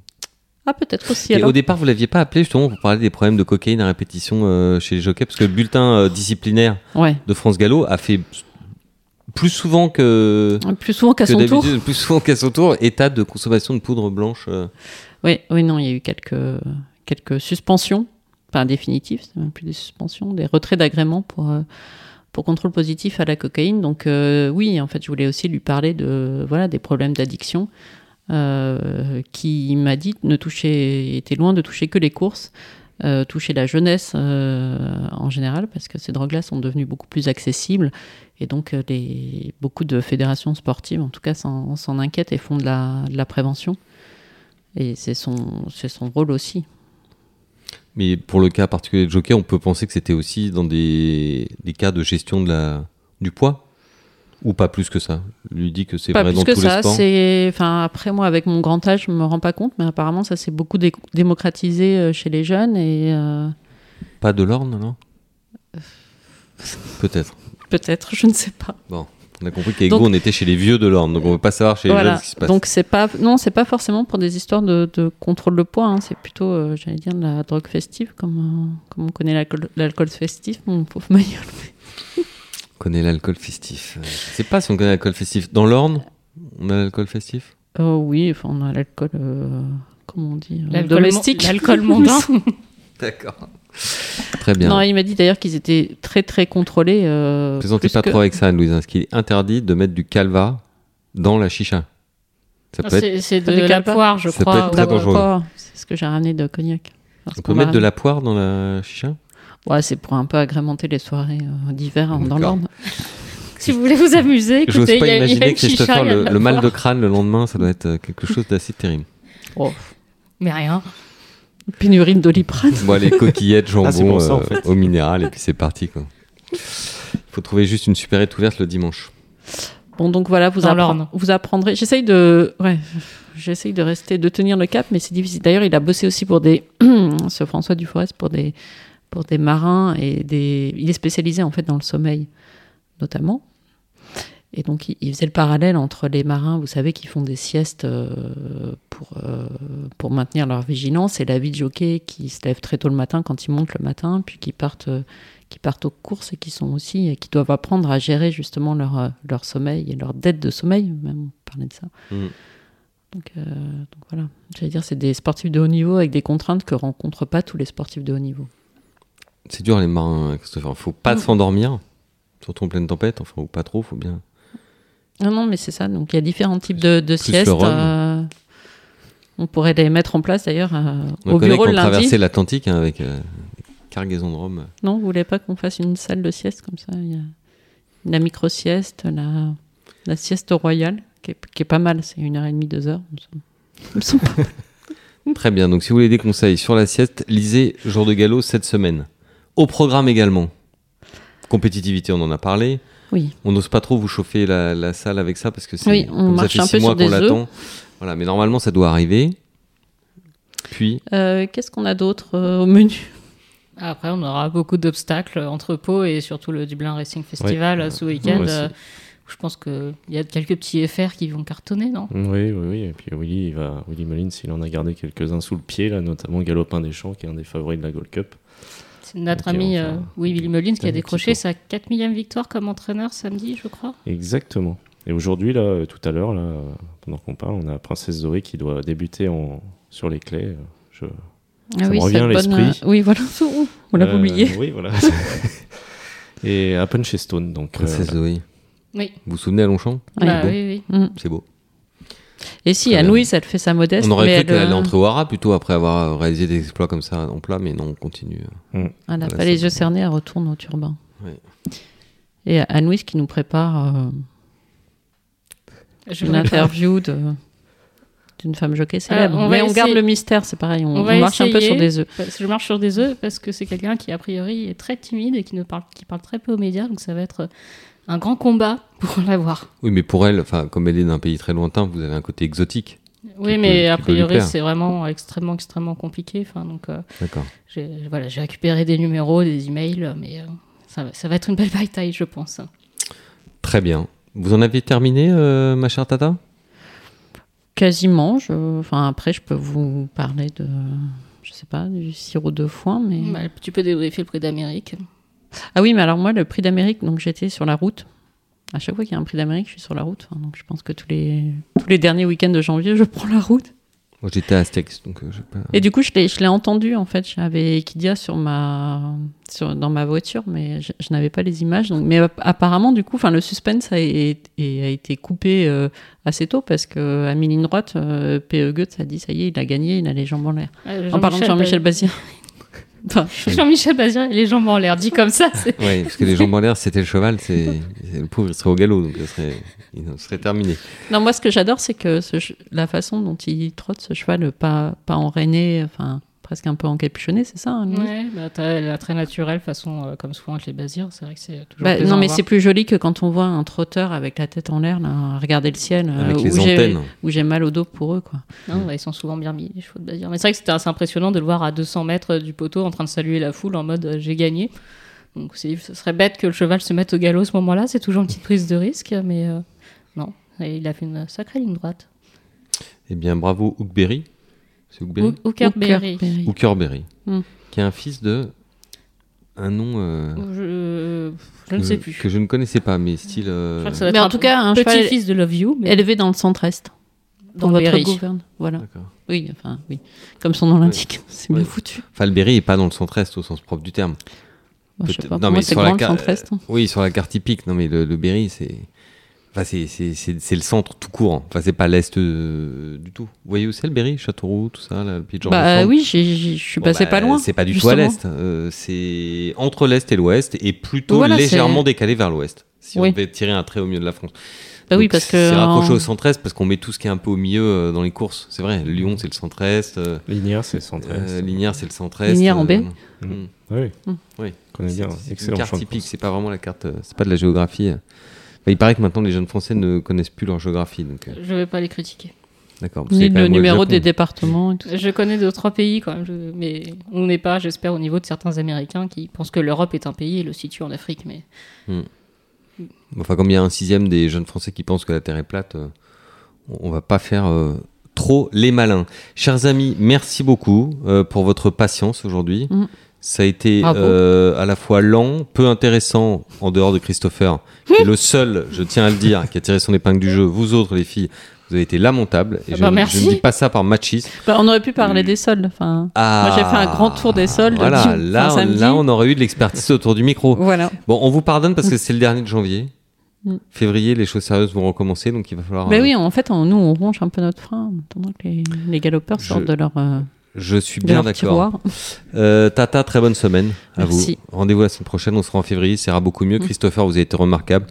Ah, peut-être aussi Et alors. au départ, vous l'aviez pas appelé justement pour parler des problèmes de cocaïne à répétition euh, chez les jockeys, parce que le bulletin euh, disciplinaire Ouais. de France Gallo a fait plus souvent que, Plus souvent qu'à son tour. plus souvent qu'à son tour, état de consommation de poudre blanche. euh. Oui, oui, non, il y a eu quelques, quelques suspensions, pas définitives, c'est même plus des suspensions, des retraits d'agrément pour, euh, pour contrôle positif à la cocaïne. Donc euh, oui, en fait, je voulais aussi lui parler de voilà des problèmes d'addiction, euh, qui m'a dit ne toucher, était loin de toucher que les courses. euh, toucher la jeunesse en général parce que ces drogues-là sont devenues beaucoup plus accessibles et donc les, beaucoup de fédérations sportives en tout cas s'en inquiètent et font de la, prévention. Et c'est son, c'est son rôle aussi. Mais pour le cas particulier de jockey, on peut penser que c'était aussi dans des, des cas de gestion de la, du poids Ou pas plus que ça Lui dit que c'est Pas vrai plus dans que tous ça. les enfin, après moi, avec mon grand âge, je me rends pas compte, mais apparemment, ça s'est beaucoup dé- démocratisé euh, chez les jeunes et euh, Pas de l'orne, non? Peut-être. peut-être, je ne sais pas. On a compris qu'avec vous, on était chez les vieux de l'orne, donc on ne veut pas savoir chez les jeunes ce qui se passe. Donc c'est pas, non, c'est pas forcément pour des histoires de, de contrôle de poids. hein. C'est plutôt, euh, j'allais dire, de la drogue festive, comme, euh, comme on connaît l'alcool, festif, mon pauvre Mayol. On connaît l'alcool festif. Euh, Je sais pas si on connaît l'alcool festif. Dans l'orne, on a l'alcool festif? Oh oui, enfin, on a l'alcool, euh, comment on dit, euh, L'alcool domestique. L'alcool mondain. D'accord. Très bien. Non, il m'a dit d'ailleurs qu'ils étaient très très contrôlés. Euh, Plaisantez plus pas que- trop avec ça, Anne-Louise, hein, parce qu'il est interdit de mettre du calva dans la chicha. Ça peut être... C'est Pas de la poire, je Ça peut crois. être. C'est ce que j'ai ramené de cognac. On peut mettre de la poire dans la chicha? Ouais, c'est pour un peu agrémenter les soirées euh, d'hiver hein, dans l'Orne. Si vous voulez vous amuser, écoutez, pas y a- il y a imaginer Christopher chicha, le, le mal de crâne le lendemain, ça doit être euh, quelque chose d'assez terrible. Oh, Mais rien. Pénurie de doliprane. Bon, les coquillettes, jambon Ah, ça, en euh, fait. au minéral, et puis c'est parti. Quoi. faut trouver juste une supérette ouverte le dimanche. Bon, donc voilà, vous, Dans appren- l'Orne. vous apprendrez. J'essaye de, ouais, j'essaye de rester, de tenir le cap, mais c'est difficile. D'ailleurs, il a bossé aussi pour des, ce François Duforest pour des, pour des marins et des. Il est spécialisé en fait dans le sommeil, notamment. Et donc, il, il faisait le parallèle entre les marins, vous savez, qui font des siestes euh, pour, euh, pour maintenir leur vigilance, et la vie de jockey qui se lève très tôt le matin quand ils montent le matin, puis qui partent, euh, qui partent aux courses et qui sont aussi, qui doivent apprendre à gérer justement leur, leur sommeil et leur dette de sommeil, même on parlait de ça. Mm. Donc, donc voilà, j'allais dire, c'est des sportifs de haut niveau avec des contraintes que rencontrent pas tous les sportifs de haut niveau. C'est dur les marins, Christopher. Faut pas s'endormir, surtout en pleine tempête, enfin ou pas trop, faut bien. Non, non, mais c'est ça. Donc il y a différents types de, de siestes. euh, on pourrait les mettre en place d'ailleurs euh, On au bureau qu'on le lundi. traversait l'Atlantique hein, avec euh, cargaison de rhum. Non, vous voulez pas qu'on fasse une salle de sieste comme ça? Il y a la micro-sieste, la, la sieste royale, qui est, qui est pas mal. C'est une heure et demie, deux heures. il me semble. Il me semble pas. Très bien. Donc si vous voulez des conseils sur la sieste, lisez Jour de galop cette semaine. Au programme également. Compétitivité, on en a parlé. Oui. On n'ose pas trop vous chauffer la, la salle avec ça parce que c'est Oui, on comme ça fait un six peu mois sur qu'on l'attend. Voilà, mais normalement ça doit arriver. Puis Euh, Qu'est-ce qu'on a d'autre euh, au menu? Après, on aura beaucoup d'obstacles entre Pau et surtout le Dublin Racing Festival Ouais. euh, ce week-end. Ouais, euh, je pense qu'il y a quelques petits FR qui vont cartonner, non? Oui, oui, oui. Et puis Willy, il va, Willy Mullins, il en a gardé quelques-uns sous le pied, là, notamment Galopin des Champs, qui est un des favoris de la Gold Cup. C'est notre ami enfin, euh, oui, Willy Mullins qui a décroché sa 4 millième victoire comme entraîneur samedi, je crois. Exactement. Et aujourd'hui, là, euh, tout à l'heure, là, euh, pendant qu'on parle, on a Princesse Zoé qui doit débuter en... sur les clés. euh, Je... Ah me revient à l'esprit. oui, voilà. On l'a Euh, oublié. Oui, voilà. Et à Punchestone, donc. Princesse. Zoé. Oui. Vous vous souvenez à Longchamp? Beau. oui, oui. C'est beau. Et si. Anne-Louise, elle fait sa modeste. On aurait mais cru elle, qu'elle allait euh, entre plutôt après avoir réalisé des exploits comme ça en plat, mais non, on continue. Elle n'a pas les yeux cernés, elle retourne au turbin. Et Anne-Louise qui nous prépare euh, une interview de d'une femme jockey célèbre. on Mais on garde le mystère, c'est pareil. On, On on va marche un peu sur des œufs. Que je marche sur des œufs parce que c'est quelqu'un qui, a priori, est très timide et qui, ne parle, qui parle très peu aux médias. Donc ça va être un grand combat pour l'avoir. Oui, mais pour elle, enfin, comme elle est d'un pays très lointain, vous avez un côté exotique. Oui, mais peut- a priori, c'est vraiment extrêmement, extrêmement compliqué. Enfin, donc, euh, D'accord. j'ai voilà, j'ai récupéré des numéros, des emails, mais euh, ça, va, ça va être une belle bataille, je pense. Très bien. Vous en avez terminé, euh, ma chère Tata? Quasiment. Je... Enfin, après, je peux vous parler de, je sais pas, du sirop de foin, mais. Bah, tu peux débriefer le prix d'Amérique. Ah oui, mais alors moi, le prix d'Amérique, donc j'étais sur la route. À chaque fois qu'il y a un prix d'Amérique, je suis sur la route. Enfin, donc je pense que tous les, tous les derniers week-ends de janvier, je prends la route. Moi, j'étais à Aztecs, donc euh, je sais pas. Et du coup, je l'ai, je l'ai entendu, en fait. J'avais Equidia sur ma, sur, dans ma voiture, mais je, je n'avais pas les images. Donc, mais app- apparemment, du coup, enfin, le suspense a, a été coupé euh, assez tôt parce que à mi ligne droite, euh, P.E. Goetz a dit ça y est, il a gagné, il a les jambes en l'air. Ouais, En parlant de Jean-Michel Bazir. enfin, Jean-Michel Bazir, les jambes en l'air, dit comme ça. Ouais, parce que les jambes en l'air, c'était le cheval, c'est le pauvre, il serait au galop, donc il serait, il serait terminé. non, moi, ce que j'adore, c'est que ce la façon dont il trotte ce cheval, pas, pas enrainé, enfin, presque un peu encapuchonné, c'est ça hein, Ouais, bah, t'as la très naturelle façon, euh, comme souvent avec les Bazirs, c'est vrai que c'est toujours Bah, non, mais c'est plus joli que quand on voit un trotteur avec la tête en l'air, regarder le ciel, euh, Avec où les j'ai- antennes. où j'ai mal au dos pour eux, quoi. Non, ouais, ils sont souvent bien mis, les chevaux de Bazir. Mais c'est vrai que c'était assez impressionnant de le voir à 200 mètres du poteau en train de saluer la foule en mode euh, j'ai gagné. Donc c'est- ce serait bête que le cheval se mette au galop à ce moment-là, c'est toujours une petite prise de risque, mais euh, non, Et il a fait une sacrée ligne droite. Eh bien, bravo Hookberry. C'est Hookerberry. Hookerberry. Hookerberry. Hmm. Qui est un fils de. Un nom. euh, Je, je ne que- sais plus. Que je ne connaissais pas, mais style. euh, Mais en tout cas, un cheval petit-fils de Love You, mais élevé dans le centre-est. dans le votre Berry. gouverne. Voilà. Oui, enfin, oui. Comme son nom l'indique, c'est bien Ouais. foutu. Enfin, le Berry est pas dans le centre-est au sens propre du terme. Moi, je sais pas. non, Pour mais moi, c'est sur la grand le carte- centre-est. Oui, sur la carte typique. Non, mais le, le Berry, c'est. Enfin, c'est- c'est c'est- c'est le centre tout court. Enfin, c'est pas l'est euh, du tout. Vous voyez où c'est le Berry Châteauroux, tout ça, là, le de Georges Bah oui, je suis Bon, passé bah, pas loin. C'est pas du tout à l'est. euh, c'est entre l'est et l'ouest et plutôt Voilà, légèrement c'est- décalé vers l'ouest. Si Oui. on devait tirer un trait au milieu de la France. Bah oui, parce que. C'est raccroché en- au centre-est parce qu'on met tout ce qui est un peu au milieu euh, dans les courses. C'est vrai, Lyon c'est le centre-est, euh, Linéaire, c'est centré. euh, Linière c'est le centre-est. Linière en B. euh, Mhm. mm. Oui. Mm. Oui. connais bien. C'est une carte typique, c'est pas vraiment la carte, c'est pas de la géographie. Enfin, il paraît que maintenant les jeunes Français ne connaissent plus leur géographie, donc euh, Je vais pas les critiquer. d'accord. Ni le numéro des départements et tout ça. Je connais deux trois pays quand même, je- mais on n'est pas, j'espère, au niveau de certains Américains qui pensent que l'Europe est un pays et le situe en Afrique. Mais Enfin, comme il y a un sixième des jeunes Français qui pensent que la Terre est plate, euh, on va pas faire euh, trop les malins. Chers amis, merci beaucoup euh, pour votre patience aujourd'hui. Mm. Ça a été euh, à la fois lent, peu intéressant, en dehors de Christopher, qui est le seul, je tiens à le dire, qui a tiré son épingle du jeu. Vous autres, les filles, vous avez été lamentables. Et Ah je, bah, je merci. ne dis pas ça par machisme. Bah, on aurait pu parler des soldes. Enfin, Ah, Moi, j'ai fait un grand tour des soldes Voilà, du- là, samedi. là, on aurait eu de l'expertise autour du micro. voilà. Bon, on vous pardonne parce que c'est le dernier de janvier. Mm. Février, les choses sérieuses vont recommencer, donc il va falloir. Mais euh, oui, en fait, on- nous, on ronge un peu notre frein en attendant que les, les galopeurs Je- sortent de leur, euh, Je suis de bien leur d'accord. Euh, Tata, très bonne semaine à Merci. vous. Rendez-vous la semaine prochaine, on sera en février, ça ira beaucoup mieux. Mm. Christopher, vous avez été remarquable,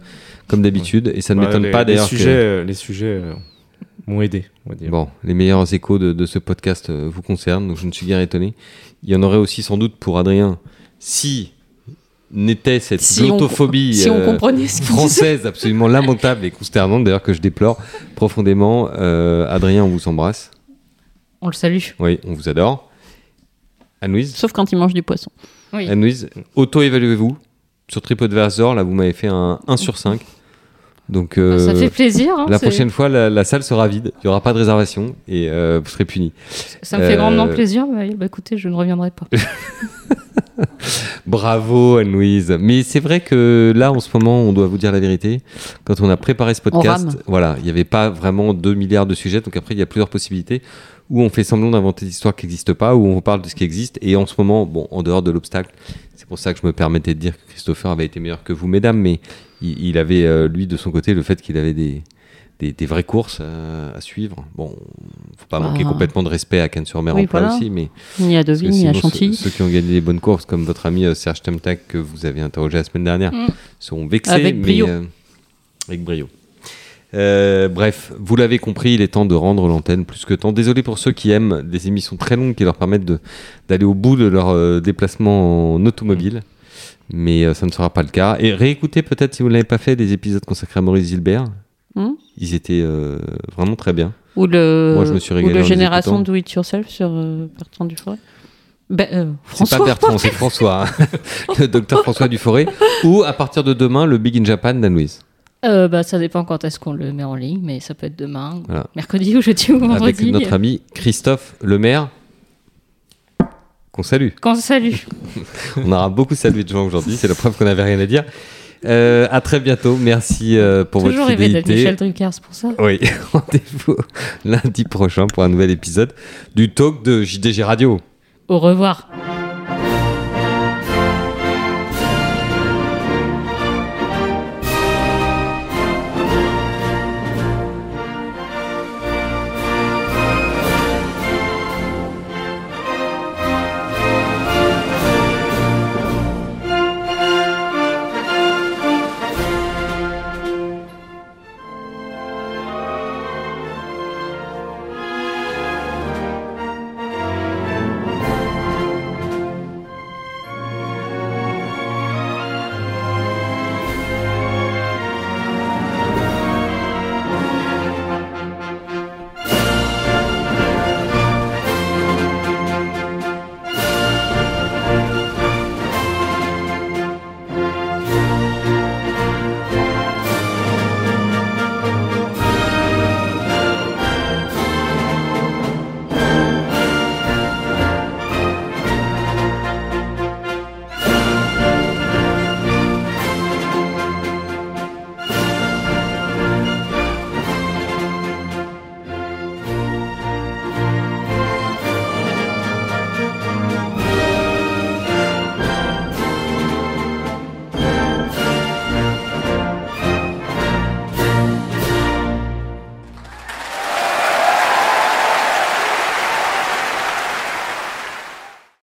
comme d'habitude, et ça ne Ouais, m'étonne les- pas d'ailleurs Les sujets, euh, les sujets euh, m'ont aidé, on va dire. Bon, les meilleurs échos de, de ce podcast euh, vous concernent, donc je ne suis guère étonné. Il y en aurait aussi sans doute pour Adrien, si n'était cette Si on- glottophobie Si on euh, comprenait ce qu'ils disaient. française absolument lamentable et consternante, d'ailleurs que je déplore profondément. Euh, Adrien, on vous embrasse. On le salue. Oui, on vous adore. Anne-Louise, Sauf quand ils mangent du poisson. Oui. Anne-Louise, auto-évaluez-vous. Sur TripAdvisor, là, vous m'avez fait un 1 sur 5. Donc, euh, ça fait plaisir. hein, la prochaine fois, la, la salle sera vide. Il n'y aura pas de réservation et euh, vous serez puni. Ça me fait euh, grandement plaisir. mais, bah, écoutez, je ne reviendrai pas. Bravo, Anne-Louise. Mais c'est vrai que là, en ce moment, on doit vous dire la vérité. Quand on a préparé ce podcast, voilà, il n'y avait pas vraiment 2 milliards de sujets. Donc après, il y a plusieurs possibilités où on fait semblant d'inventer des histoires qui n'existent pas, où on vous parle de ce qui existe. Et en ce moment, bon, en dehors de l'obstacle, c'est pour ça que je me permettais de dire que Christopher avait été meilleur que vous, mesdames, mais il, il avait, euh, lui, de son côté, le fait qu'il avait des, des, des vraies courses euh, à suivre. Bon, faut pas manquer complètement de respect à Cannes-sur-Mer Oui, en voilà. aussi, mais Ni à Deauville, ni à ceux, Chantilly. ceux qui ont gagné des bonnes courses, comme votre ami euh, Serge Temtac que vous avez interrogé la semaine dernière, Mm. seront vexés. Avec mais, brio. euh, avec brio. Euh, bref, vous l'avez compris, il est temps de rendre l'antenne plus que temps. Désolé pour ceux qui aiment des émissions très longues qui leur permettent d'aller au bout de leur euh, déplacement en automobile. Mais euh, ça ne sera pas le cas. Et réécoutez peut-être, si vous ne l'avez pas fait, des épisodes consacrés à Maurice Gilbert. Hmm Ils étaient euh, vraiment très bien. Ou le, Moi, je me suis ou régalé en le Génération. Do It Yourself sur Bertrand Dufouré. Ben, euh, C'est pas Bertrand, c'est François. hein. le docteur François Duforé. Ou à partir de demain, le Big in Japan d'Anne-Louise. Euh, bah, ça dépend quand est-ce qu'on le met en ligne, mais ça peut être demain, Voilà. mercredi ou jeudi ou Avec vendredi. notre ami Christophe Lemaire. Qu'on salue. Quand salut. On aura beaucoup salué de gens aujourd'hui. C'est la preuve qu'on n'avait rien à dire. Euh, à très bientôt. Merci euh, pour Toujours votre rêvé d'être fidélité. Michel Drucker, c'est pour ça. Oui, rendez-vous lundi prochain pour un nouvel épisode du talk de JDG Radio. Au revoir.